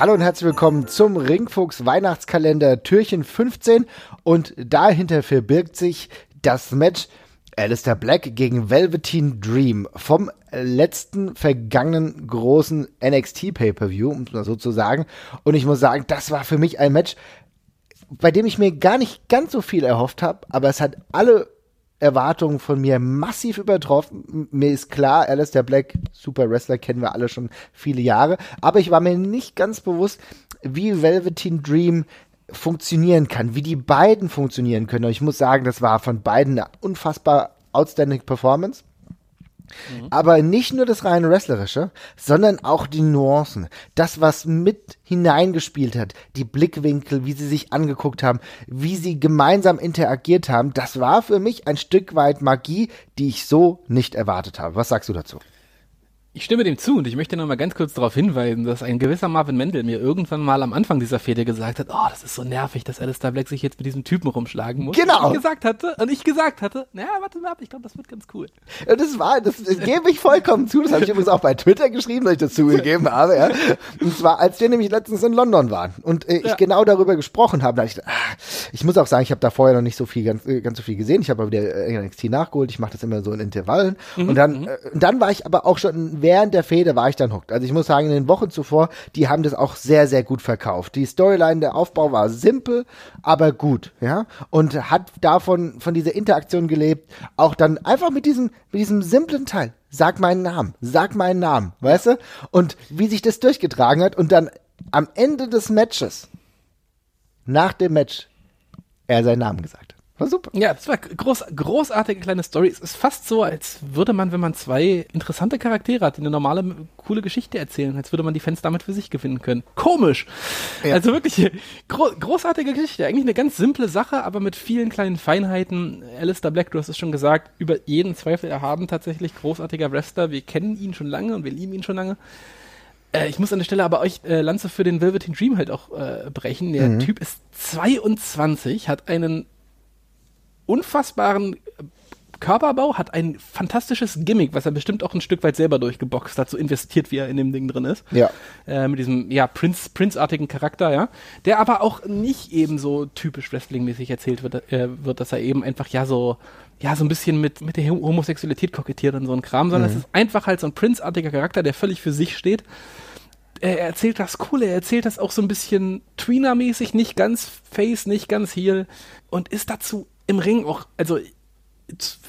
Hallo und herzlich willkommen zum Ringfuchs Weihnachtskalender Türchen 15 und dahinter verbirgt sich das Match Alistair Black gegen Velveteen Dream vom letzten vergangenen großen NXT Pay-per-View, um es mal so zu sagen. Und ich muss sagen, das war für mich ein Match, bei dem ich mir gar nicht ganz so viel erhofft habe, aber es hat alle Erwartungen von mir massiv übertroffen. Mir ist klar, Alistair Black, super Wrestler, kennen wir alle schon viele Jahre. Aber ich war mir nicht ganz bewusst, wie Velveteen Dream funktionieren kann, wie die beiden funktionieren können. Und ich muss sagen, das war von beiden eine unfassbar outstanding Performance. Mhm. Aber nicht nur das reine Wrestlerische, sondern auch die Nuancen. Das, was mit hineingespielt hat, die Blickwinkel, wie sie sich angeguckt haben, wie sie gemeinsam interagiert haben, das war für mich ein Stück weit Magie, die ich so nicht erwartet habe. Was sagst du dazu? Ich stimme dem zu und ich möchte noch mal ganz kurz darauf hinweisen, dass ein gewisser Marvin Mendel mir irgendwann mal am Anfang dieser Fehde gesagt hat, oh, das ist so nervig, dass Alistair Black sich jetzt mit diesem Typen rumschlagen muss. Genau. Und ich gesagt hatte, und ich gesagt hatte, naja, warte mal ab, ich glaube, das wird ganz cool. Ja, das war, das, das gebe ich vollkommen zu, das habe ich übrigens auch bei Twitter geschrieben, dass ich das zugegeben habe, ja. Und zwar, als wir nämlich letztens in London waren und äh, ich ja. genau darüber gesprochen habe, da ich, ah, ich muss auch sagen, ich habe da vorher noch nicht so viel, ganz, äh, ganz so viel gesehen, ich habe aber wieder äh, NXT nachgeholt, ich mache das immer so in Intervallen mhm, und dann, mhm. äh, dann war ich aber auch schon während der Fehde war ich dann hooked. Also ich muss sagen, in den Wochen zuvor, die haben das auch sehr, sehr gut verkauft. Die Storyline, der Aufbau war simpel, aber gut, ja. Und hat davon, von dieser Interaktion gelebt, auch dann einfach mit diesem, mit diesem simplen Teil. Sag meinen Namen, sag meinen Namen, weißt du? Und wie sich das durchgetragen hat und dann am Ende des Matches, nach dem Match, er seinen Namen gesagt. War super. Ja, das war groß, großartige kleine Story. Es ist fast so, als würde man, wenn man zwei interessante Charaktere hat, die eine normale, coole Geschichte erzählen, als würde man die Fans damit für sich gewinnen können. Komisch. Ja. Also wirklich gro großartige Geschichte. Eigentlich eine ganz simple Sache, aber mit vielen kleinen Feinheiten. Alistair Black, du hast es schon gesagt, über jeden Zweifel erhaben tatsächlich großartiger Wrestler. Wir kennen ihn schon lange und wir lieben ihn schon lange. Äh, ich muss an der Stelle aber euch äh, Lanze für den Velveteen Dream halt auch äh, brechen. Der mhm. Typ ist 22, hat einen unfassbaren Körperbau, hat ein fantastisches Gimmick, was er bestimmt auch ein Stück weit selber durchgeboxt hat, so investiert, wie er in dem Ding drin ist. Ja. Äh, mit diesem, ja, Prince, Prince-artigen Charakter, ja. Der aber auch nicht eben so typisch Wrestling-mäßig erzählt wird, äh, wird, dass er eben einfach, ja, so, ja, so ein bisschen mit, mit der Homosexualität kokettiert und so ein Kram, sondern mhm. es ist einfach halt so ein Prince-artiger Charakter, der völlig für sich steht er erzählt das cool, er erzählt das auch so ein bisschen Tweener-mäßig, nicht ganz Face, nicht ganz Heel und ist dazu im Ring auch, also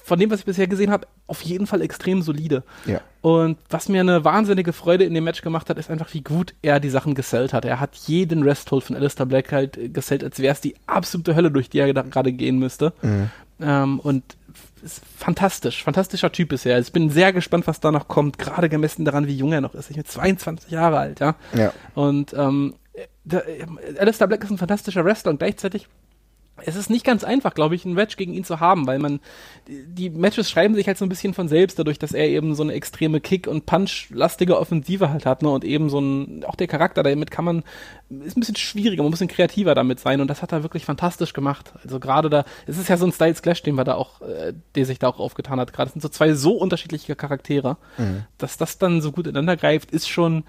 von dem, was ich bisher gesehen habe, auf jeden Fall extrem solide. Ja. Und was mir eine wahnsinnige Freude in dem Match gemacht hat, ist einfach, wie gut er die Sachen gesellt hat. Er hat jeden Resthold von Alistair Black halt gesellt, als wäre es die absolute Hölle, durch die er gerade gehen müsste. Mhm. Ähm, und ist fantastisch, fantastischer Typ ist er. Also ich bin sehr gespannt, was da noch kommt, gerade gemessen daran, wie jung er noch ist. Ich bin 22 Jahre alt, ja. ja. Und ähm, der, Alistair Black ist ein fantastischer Wrestler und gleichzeitig es ist nicht ganz einfach, glaube ich, ein Match gegen ihn zu haben, weil man, die Matches schreiben sich halt so ein bisschen von selbst, dadurch, dass er eben so eine extreme Kick- und Punch-lastige Offensive halt hat, ne, und eben so ein, auch der Charakter, damit kann man, ist ein bisschen schwieriger, man muss ein bisschen kreativer damit sein, und das hat er wirklich fantastisch gemacht. Also gerade da, es ist ja so ein Styles Clash, den wir da auch, äh, der sich da auch aufgetan hat, gerade, sind so zwei so unterschiedliche Charaktere, mhm. dass das dann so gut ineinander greift, ist schon,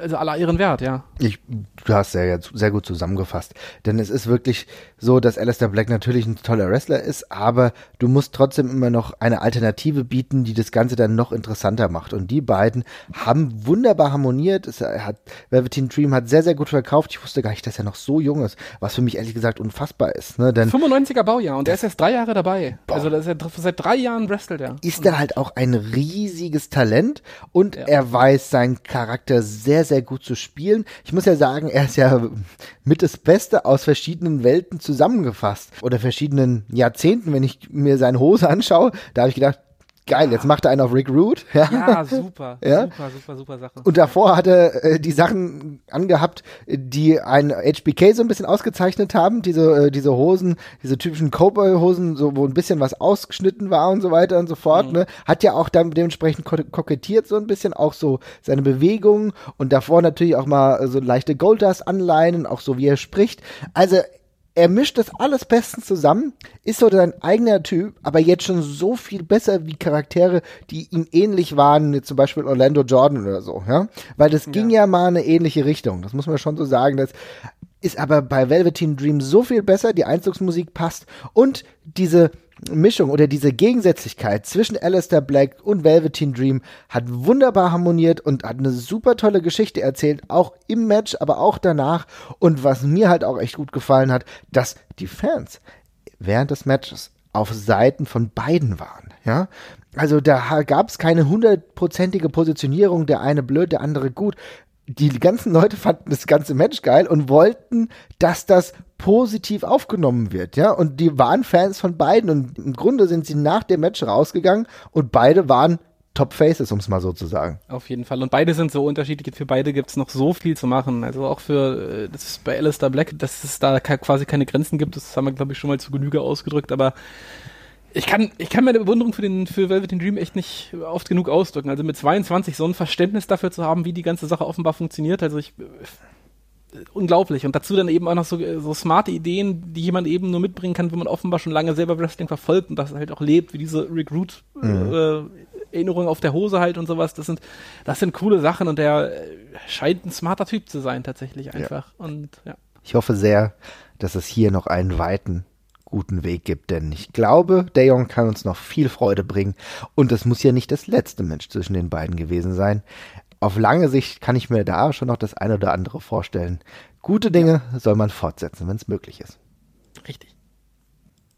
also aller ihren Wert, ja. Ich, du hast sehr, sehr gut zusammengefasst. Denn es ist wirklich so, dass Alistair Black natürlich ein toller Wrestler ist, aber du musst trotzdem immer noch eine Alternative bieten, die das Ganze dann noch interessanter macht. Und die beiden haben wunderbar harmoniert. Es hat, Velveteen Dream hat sehr, sehr gut verkauft. Ich wusste gar nicht, dass er noch so jung ist, was für mich ehrlich gesagt unfassbar ist. Ne? Denn 95er Baujahr und er ist erst drei Jahre dabei. Boah. Also das ist ja, seit drei Jahren wrestelt er. Ist er halt auch ein riesiges Talent und ja. er weiß seinen Charakter sehr sehr, sehr gut zu spielen. Ich muss ja sagen, er ist ja mit das Beste aus verschiedenen Welten zusammengefasst oder verschiedenen Jahrzehnten. Wenn ich mir seine Hose anschaue, da habe ich gedacht, Geil, jetzt macht er einen auf Rick Root. Ja, ja super, ja? super, super, super Sache. Und davor hat er äh, die Sachen angehabt, die ein HBK so ein bisschen ausgezeichnet haben. Diese, äh, diese Hosen, diese typischen Cowboy-Hosen, so, wo ein bisschen was ausgeschnitten war und so weiter und so fort. Mhm. Ne? Hat ja auch dann dementsprechend ko kokettiert so ein bisschen, auch so seine Bewegungen und davor natürlich auch mal so leichte Goldust-Anleihen, auch so wie er spricht. Also er mischt das alles bestens zusammen, ist so sein eigener Typ, aber jetzt schon so viel besser wie Charaktere, die ihm ähnlich waren, zum Beispiel Orlando Jordan oder so, ja. Weil das ging ja. ja mal eine ähnliche Richtung. Das muss man schon so sagen. Das ist aber bei Velveteen Dream so viel besser, die Einzugsmusik passt und diese Mischung oder diese Gegensätzlichkeit zwischen Alistair Black und Velveteen Dream hat wunderbar harmoniert und hat eine super tolle Geschichte erzählt, auch im Match, aber auch danach. Und was mir halt auch echt gut gefallen hat, dass die Fans während des Matches auf Seiten von beiden waren, ja. Also da gab es keine hundertprozentige Positionierung, der eine blöd, der andere gut die ganzen Leute fanden das ganze Match geil und wollten, dass das positiv aufgenommen wird, ja. Und die waren Fans von beiden und im Grunde sind sie nach dem Match rausgegangen und beide waren Top Faces, um es mal so zu sagen. Auf jeden Fall. Und beide sind so unterschiedlich. Für beide gibt es noch so viel zu machen. Also auch für, äh, das ist bei Alistair Black, dass es da quasi keine Grenzen gibt. Das haben wir, glaube ich, schon mal zu Genüge ausgedrückt. Aber ich kann, ich kann meine Bewunderung für den für Velvet Dream echt nicht oft genug ausdrücken. Also mit 22 so ein Verständnis dafür zu haben, wie die ganze Sache offenbar funktioniert. Also ich äh, unglaublich. Und dazu dann eben auch noch so, so smarte Ideen, die jemand eben nur mitbringen kann, wenn man offenbar schon lange selber Wrestling verfolgt und das halt auch lebt, wie diese Recruit mhm. äh, Erinnerung auf der Hose halt und sowas. Das sind, das sind coole Sachen und der äh, scheint ein smarter Typ zu sein, tatsächlich einfach. Ja. Und ja. Ich hoffe sehr, dass es hier noch einen weiten guten Weg gibt, denn ich glaube, Dayon kann uns noch viel Freude bringen und es muss ja nicht das letzte Match zwischen den beiden gewesen sein. Auf lange Sicht kann ich mir da schon noch das eine oder andere vorstellen. Gute Dinge soll man fortsetzen, wenn es möglich ist. Richtig.